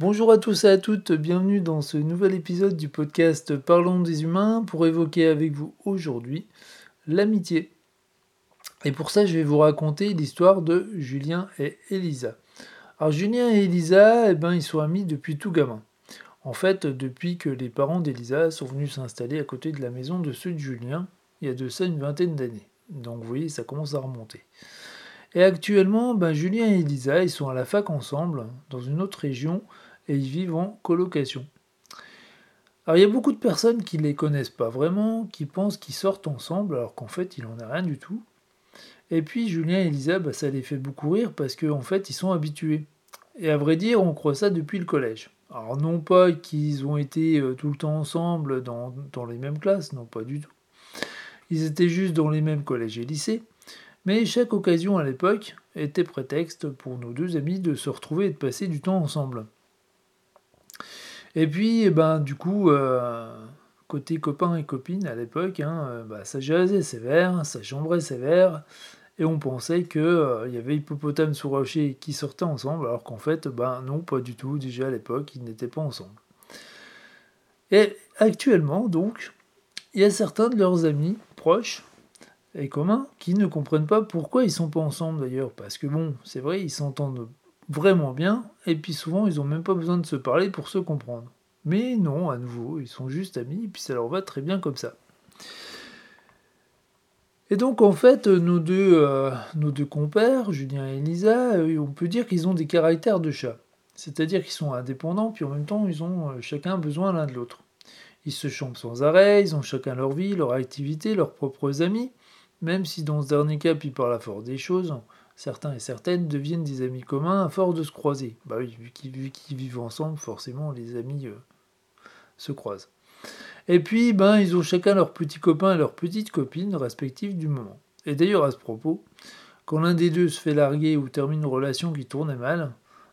Bonjour à tous et à toutes, bienvenue dans ce nouvel épisode du podcast Parlons des humains pour évoquer avec vous aujourd'hui l'amitié. Et pour ça, je vais vous raconter l'histoire de Julien et Elisa. Alors Julien et Elisa, eh ben, ils sont amis depuis tout gamin. En fait, depuis que les parents d'Elisa sont venus s'installer à côté de la maison de ceux de Julien, il y a de ça une vingtaine d'années. Donc vous voyez, ça commence à remonter. Et actuellement, ben, Julien et Elisa, ils sont à la fac ensemble, dans une autre région, et ils vivent en colocation. Alors il y a beaucoup de personnes qui ne les connaissent pas vraiment, qui pensent qu'ils sortent ensemble, alors qu'en fait il n'en a rien du tout. Et puis Julien et Elisa, ben, ça les fait beaucoup rire parce qu'en fait ils sont habitués. Et à vrai dire, on croit ça depuis le collège. Alors non pas qu'ils ont été euh, tout le temps ensemble dans les mêmes classes, non pas du tout. Ils étaient juste dans les mêmes collèges et lycées. Mais chaque occasion à l'époque était prétexte pour nos deux amis de se retrouver et de passer du temps ensemble. Et puis, eh ben, du coup, euh, côté copains et copines à l'époque, hein, euh, bah, ça jasait sévère, ça chambrait sévère, et on pensait qu'il euh, y avait Hippopotame sous rocher qui sortaient ensemble, alors qu'en fait, ben non, pas du tout, déjà à l'époque, ils n'étaient pas ensemble. Et actuellement, donc, il y a certains de leurs amis proches et communs qui ne comprennent pas pourquoi ils sont pas ensemble d'ailleurs. Parce que bon, c'est vrai, ils s'entendent vraiment bien, et puis souvent ils n'ont même pas besoin de se parler pour se comprendre. Mais non, à nouveau, ils sont juste amis, et puis ça leur va très bien comme ça. Et donc en fait, nos deux, euh, nos deux compères, Julien et Elisa, euh, on peut dire qu'ils ont des caractères de chat. C'est-à-dire qu'ils sont indépendants, puis en même temps, ils ont euh, chacun besoin l'un de l'autre. Ils se chantent sans arrêt, ils ont chacun leur vie, leur activité, leurs propres amis, même si dans ce dernier cas, puis par la force des choses, certains et certaines deviennent des amis communs à force de se croiser. Bah oui, vu qu'ils vivent ensemble, forcément, les amis euh, se croisent. Et puis, ben, ils ont chacun leurs petits copains et leurs petites copines respectives du moment. Et d'ailleurs, à ce propos, quand l'un des deux se fait larguer ou termine une relation qui tournait mal,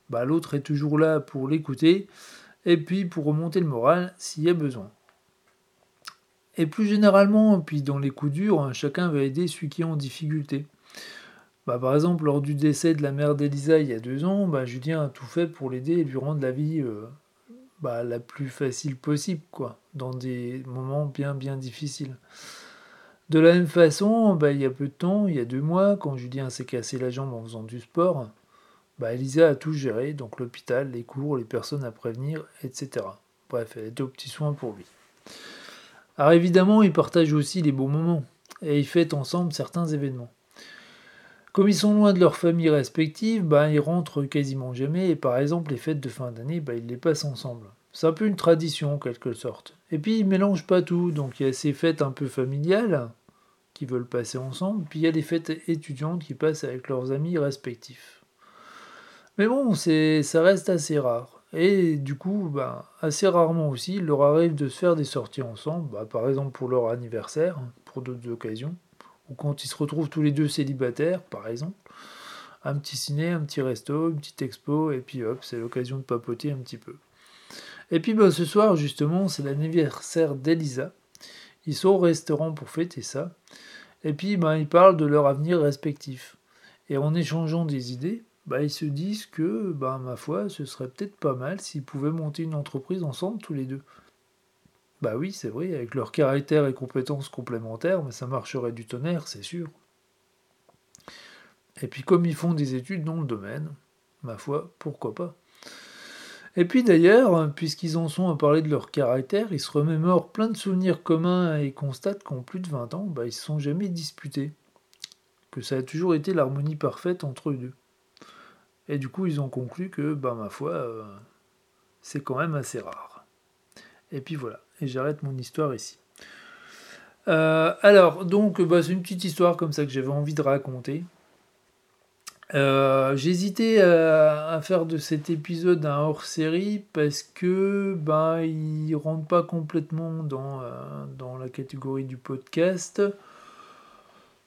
bah, l'autre est toujours là pour l'écouter et puis pour remonter le moral s'il y a besoin. Et plus généralement, puis dans les coups durs, hein, chacun va aider celui qui est en difficulté. Bah, par exemple, lors du décès de la mère d'Elisa il y a deux ans, bah, Julien a tout fait pour l'aider et lui rendre la vie euh, bah, la plus facile possible, quoi, dans des moments bien bien difficiles. De la même façon, il y a peu de temps, il y a deux mois, quand Julien s'est cassé la jambe en faisant du sport, Elisa a tout géré, donc l'hôpital, les cours, les personnes à prévenir, etc. Bref, elle était aux petits soins pour lui. Alors évidemment, ils partagent aussi les bons moments, et ils fêtent ensemble certains événements. Comme ils sont loin de leurs familles respectives, bah, ils rentrent quasiment jamais, et par exemple les fêtes de fin d'année, bah, ils les passent ensemble. C'est un peu une tradition en quelque sorte. Et puis ils mélangent pas tout, donc il y a ces fêtes un peu familiales qui veulent passer ensemble, puis il y a des fêtes étudiantes qui passent avec leurs amis respectifs. Mais bon, ça reste assez rare. Et du coup, bah, assez rarement aussi, il leur arrive de se faire des sorties ensemble, bah, par exemple pour leur anniversaire, pour d'autres occasions, ou quand ils se retrouvent tous les deux célibataires, par exemple. Un petit ciné, un petit resto, une petite expo, et puis hop, c'est l'occasion de papoter un petit peu. Et puis bah, ce soir, justement, c'est l'anniversaire d'Elisa. Ils sont au restaurant pour fêter ça. Et puis ils parlent de leur avenir respectif. Et en échangeant des idées, bah, ils se disent que, bah, ma foi, ce serait peut-être pas mal s'ils pouvaient monter une entreprise ensemble tous les deux. Bah oui, c'est vrai, avec leur caractère et compétences complémentaires, mais ça marcherait du tonnerre, c'est sûr. Et puis comme ils font des études dans le domaine, ma foi, pourquoi pas. Et puis d'ailleurs, puisqu'ils en sont à parler de leur caractère, ils se remémorent plein de souvenirs communs et constatent qu'en plus de 20 ans, bah, ils se sont jamais disputés. Que ça a toujours été l'harmonie parfaite entre eux deux. Et du coup, ils ont conclu que, bah, ma foi, euh, c'est quand même assez rare. Et puis voilà, et j'arrête mon histoire ici. Euh, alors, donc, bah, c'est une petite histoire comme ça que j'avais envie de raconter. Euh, J'hésitais à, faire de cet épisode un hors-série parce que bah, il rentre pas complètement dans la catégorie du podcast.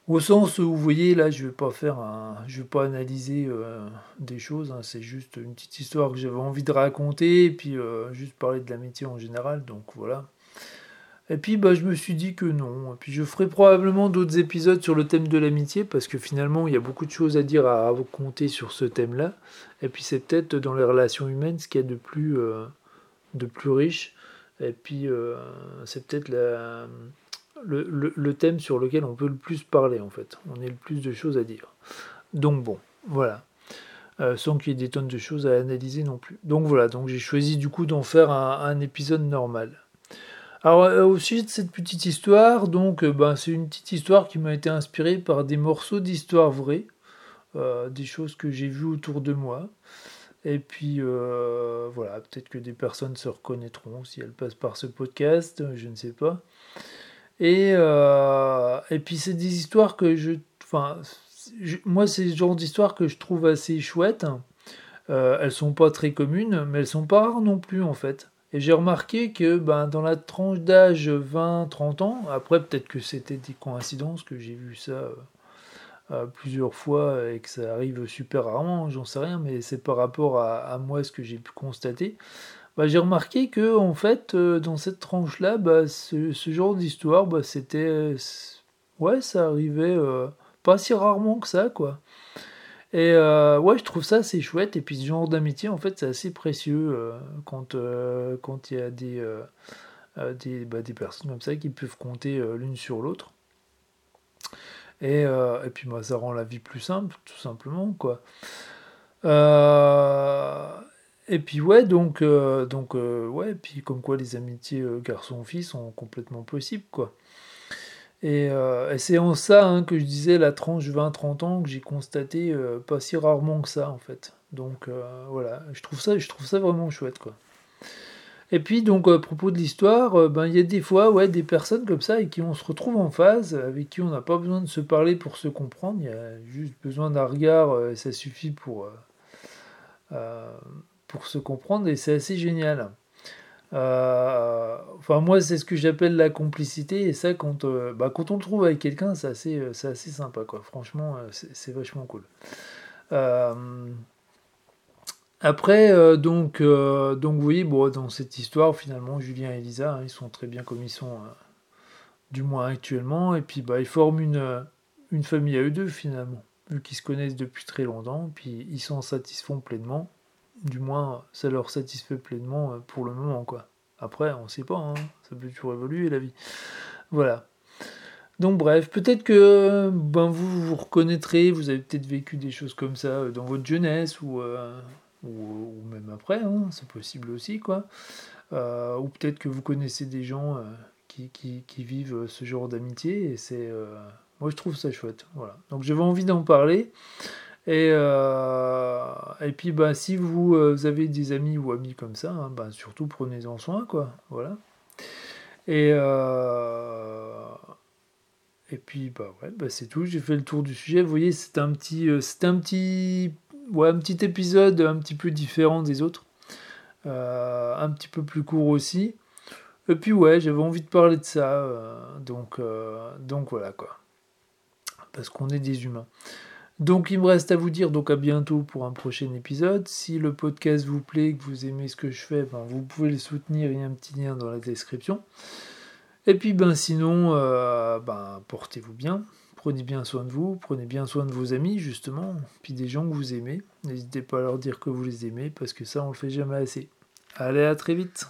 Au sens où vous voyez là, je vais pas faire un, je vais pas analyser euh, des choses. Hein, c'est juste une petite histoire que j'avais envie de raconter et puis euh, juste parler de l'amitié en général. Donc voilà. Et puis bah, je me suis dit que non. Et puis je ferai probablement d'autres épisodes sur le thème de l'amitié parce que finalement il y a beaucoup de choses à dire à raconter sur ce thème-là. Et puis c'est peut-être dans les relations humaines ce qu'il y a de plus, euh, de plus riche. Et puis c'est peut-être le, thème sur lequel on peut le plus parler en fait. On a le plus de choses à dire. Donc bon, voilà. Euh, sans qu'il y ait des tonnes de choses à analyser non plus. Donc voilà, donc j'ai choisi du coup d'en faire un, épisode normal. Alors euh, au sujet de cette petite histoire, donc euh, ben, c'est une petite histoire qui m'a été inspirée par des morceaux d'histoire vraie, des choses que j'ai vues autour de moi. Et puis voilà, peut-être que des personnes se reconnaîtront si elles passent par ce podcast, je ne sais pas. Et, et puis c'est des histoires que je... Enfin, moi c'est le genre d'histoire que je trouve assez chouette. elles sont pas très communes, mais elles sont pas rares non plus en fait. Et j'ai remarqué que ben, dans la tranche d'âge 20-30 ans, après peut-être que c'était des coïncidences, que j'ai vu ça euh, euh, plusieurs fois et que ça arrive super rarement, j'en sais rien, mais c'est par rapport à, moi ce que j'ai pu constater. Ben, j'ai remarqué que en fait, euh, dans cette tranche-là, ben, ce, genre d'histoire, ben, c'était. ouais, ça arrivait pas si rarement que ça, quoi. Et euh, ouais, je trouve ça assez chouette. Et puis ce genre d'amitié, en fait, c'est assez précieux euh, quand euh, quand il y a des des, bah, des, personnes comme ça qui peuvent compter l'une sur l'autre. Et, et, puis moi, ça rend la vie plus simple, tout simplement, quoi. Et puis ouais, donc donc ouais, puis comme quoi les amitiés garçon-fille sont complètement possibles, quoi. Euh, et, c'est en ça hein, que je disais la tranche 20-30 ans que j'ai constaté euh, pas si rarement que ça en fait. Donc euh, voilà, je trouve ça, je trouve ça vraiment chouette quoi. Et puis donc à propos de l'histoire, ben il y a des fois ouais des personnes comme ça et qui on se retrouve en phase, avec qui on n'a pas besoin de se parler pour se comprendre, il y a juste besoin d'un regard, et ça suffit pour pour se comprendre et c'est assez génial. Euh, enfin, moi, c'est ce que j'appelle la complicité, et ça, quand, euh, bah, quand on le trouve avec quelqu'un, c'est assez, euh, assez sympa, quoi. Franchement, c'est vachement cool. après, donc, donc, voyez, bon, dans cette histoire, finalement, Julien et Elisa, hein, ils sont très bien comme ils sont, du moins actuellement, et puis, bah, ils forment une, une famille à eux deux, finalement, vu qu'ils se connaissent depuis très longtemps, puis ils s'en satisfont pleinement du moins ça leur satisfait pleinement pour le moment quoi. Après, on sait pas, hein. ça peut toujours évoluer la vie. Voilà. Donc bref, peut-être que ben, vous vous reconnaîtrez, vous avez peut-être vécu des choses comme ça euh, dans votre jeunesse ou, euh, ou, même après, hein, c'est possible aussi, quoi. Euh, ou peut-être que vous connaissez des gens qui, qui, qui, vivent ce genre d'amitié et c'est... moi je trouve ça chouette. Voilà. Donc j'avais envie d'en parler. Et, euh, et puis, bah, si vous, euh, avez des amis ou amis comme ça, hein, bah, surtout prenez-en soin, quoi. Voilà. Et, euh, et puis, bah, ouais, c'est tout. J'ai fait le tour du sujet. Vous voyez, c'est un petit, c'est un petit, ouais, un petit épisode un petit peu différent des autres. un petit peu plus court aussi. Et puis, ouais, j'avais envie de parler de ça. donc, donc, voilà, quoi. Parce qu'on est des humains. Donc il me reste à vous dire donc à bientôt pour un prochain épisode. Si le podcast vous plaît, que vous aimez ce que je fais, ben, vous pouvez le soutenir, il y a un petit lien dans la description. Et puis ben sinon, euh, ben, portez-vous bien, prenez bien soin de vous, prenez bien soin de vos amis justement, puis des gens que vous aimez. N'hésitez pas à leur dire que vous les aimez parce que ça on le fait jamais assez. Allez à très vite